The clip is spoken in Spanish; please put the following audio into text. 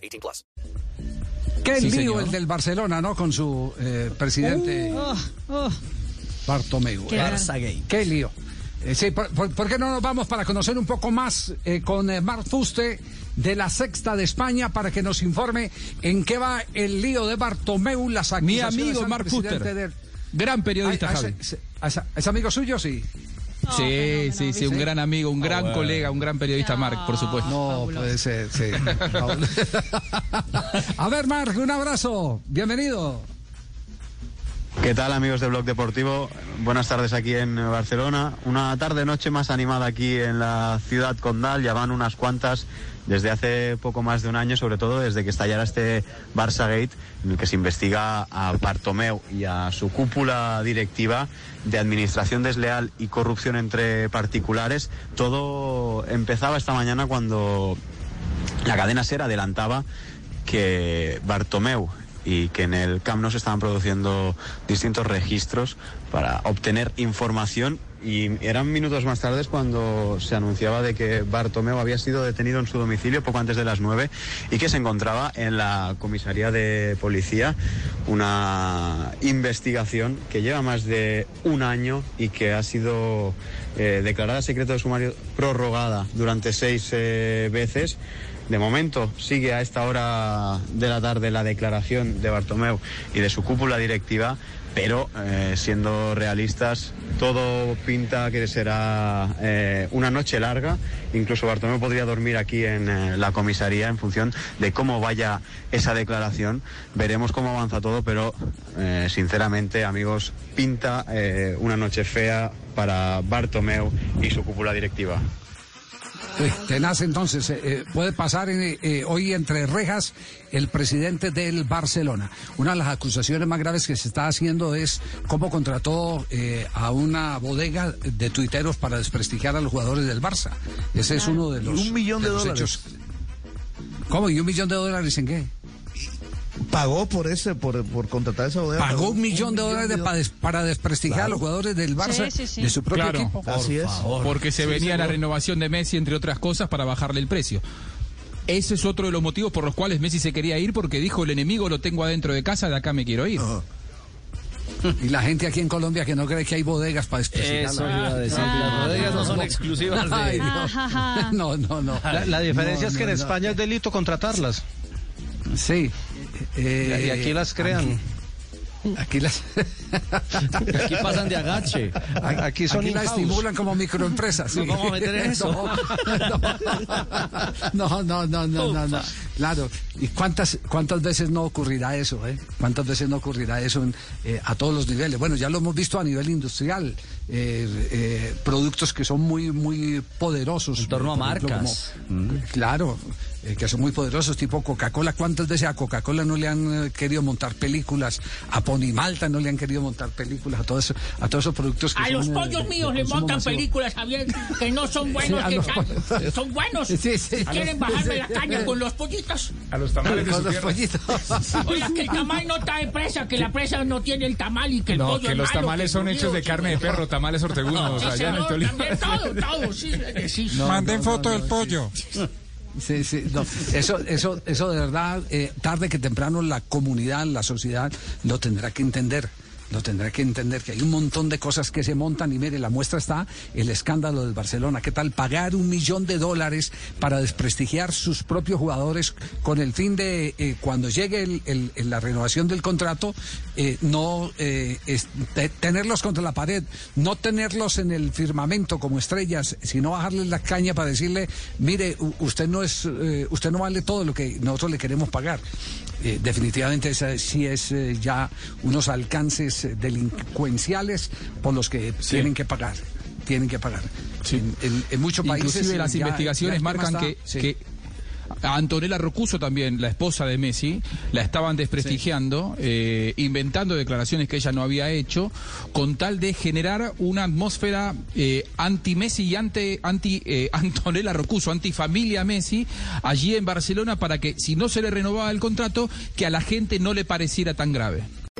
18 plus. Qué Sí, lío señor. el del Barcelona, ¿no? Con su eh, presidente Bartomeu. Qué Eh. Qué lío. Eh, sí, por, por- por qué no nos vamos para conocer un poco más eh, con eh, Marc Fuste de la Sexta de España para que nos informe en qué va el lío de Bartomeu, las Mi amigo Marc Fuster. del- Gran periodista, Ay, Javi. ¿Es amigo suyo? Sí. Sí, sí, sí, un gran amigo, un gran colega, un gran periodista, Marc, por supuesto. No, puede ser, sí. a ver, Marc, un abrazo. Bienvenido. ¿Qué tal amigos de Blog Deportivo? Buenas tardes aquí en Barcelona. Una tarde-noche más animada aquí en la ciudad condal. Ya van unas cuantas desde hace poco más de un año, sobre todo desde que estallara este Barça Gate, en el que se investiga a Bartomeu y a su cúpula directiva de administración desleal y corrupción entre particulares. Todo empezaba esta mañana cuando la cadena SER adelantaba que Bartomeu y que en el Camp Nou se estaban produciendo distintos registros para obtener información y eran minutos más tarde cuando se anunciaba de que Bartomeu había sido detenido en su domicilio poco antes de las 9 y que se encontraba en la comisaría de policía. Una investigación que lleva más de un año y que ha sido eh, declarada secreto de sumario prorrogada durante seis eh, veces de momento sigue a esta hora de la tarde la declaración de Bartomeu y de su cúpula directiva, pero eh, siendo realistas, todo pinta que será eh, una noche larga. Incluso Bartomeu podría dormir aquí en eh, la comisaría en función de cómo vaya esa declaración. Veremos cómo avanza todo, pero sinceramente, amigos, pinta una noche fea para Bartomeu y su cúpula directiva. Eh, Tenaz, entonces, eh, eh, puede pasar eh, hoy entre rejas el presidente del Barcelona. Una de las acusaciones más graves que se está haciendo es cómo contrató eh, a una bodega de tuiteros para desprestigiar a los jugadores del Barça. Ese es uno de los, un millón de los dólares. hechos. ¿Cómo? ¿Y un millón de dólares en qué? Pagó por ese, por, por contratar esa bodega. Pagó un millón de dólares de- para, des- para desprestigiar a los jugadores del Barça Sí, sí, sí. de su propio Claro. equipo. Así es. Porque se Sí, venía la renovación de Messi, entre otras cosas, para bajarle el precio. Ese es otro de los motivos por los cuales Messi se quería ir, porque dijo el enemigo lo tengo adentro de casa, de acá me quiero ir. Y la gente aquí en Colombia que no cree que hay bodegas para desprestigiar. Eso iba a decir. Las bodegas no son exclusivas Ay, de. Dios. No, no, no. La, la diferencia No, es que no, en no. España es delito contratarlas. Sí. Eh, y aquí las crean. Aquí las, Aquí pasan de agache. Aquí son aquí las estimulan como microempresas. sí. Nos vamos a meter en eso. No, no, no, no, no, no. Claro. ¿Y cuántas, cuántas veces no ocurrirá eso, eh? ¿Cuántas veces no ocurrirá eso en, eh, a todos los niveles? Bueno, ya lo hemos visto a nivel industrial. eh, productos que son muy, muy poderosos. En torno a ejemplo, marcas. como- Claro, eh, que son muy poderosos, tipo Coca-Cola. ¿Cuántas veces a Coca-Cola no le han eh, querido montar películas? A Ponimalta no le han querido montar películas, a, todo eso- a todos esos productos que A son, los eh, pollos de- míos de le montan masivo. películas, Javier, que no son buenos, Sí, que los son buenos. Sí, sí. Quieren bajarme la caña con los pollitos. A los tamales Con los pollitos. Oiga, que el tamal no está en presa, que la presa no tiene el tamal y que el No, pollo que es los malo, tamales que son hechos de carne de perro, tamales ortegunos, Sí, allá en el Tolima. también todo, todo, sí, sí. Manden foto del pollo. Sí, sí, no. Eso, eso, eso de verdad, eh, tarde que temprano la comunidad, la sociedad lo tendrá que entender. Lo tendrá que entender que hay un montón de cosas que se montan y mire, la muestra está el escándalo del Barcelona. ¿Qué tal pagar un millón de dólares para desprestigiar sus propios jugadores con el fin de eh, cuando llegue el- la renovación del contrato, eh, no eh, tenerlos contra la pared, no tenerlos en el firmamento como estrellas, sino bajarles la caña para decirle, mire, usted no es, eh, usted no vale todo lo que nosotros le queremos pagar. Definitivamente esa sí es ya unos alcances eh, delincuenciales por los que tienen que pagar. Tienen que pagar. Sí. En, en- en muchos países. Inclusive las ya- investigaciones marcan está- que, sí. que A Antonella Rocuso también, la esposa de Messi, la estaban desprestigiando, eh, inventando declaraciones que ella no había hecho, con tal de generar una atmósfera eh, anti-Messi y anti, anti eh, Antonella Rocuso, anti-familia Messi, allí en Barcelona, para que si no se le renovaba el contrato, que a la gente no le pareciera tan grave.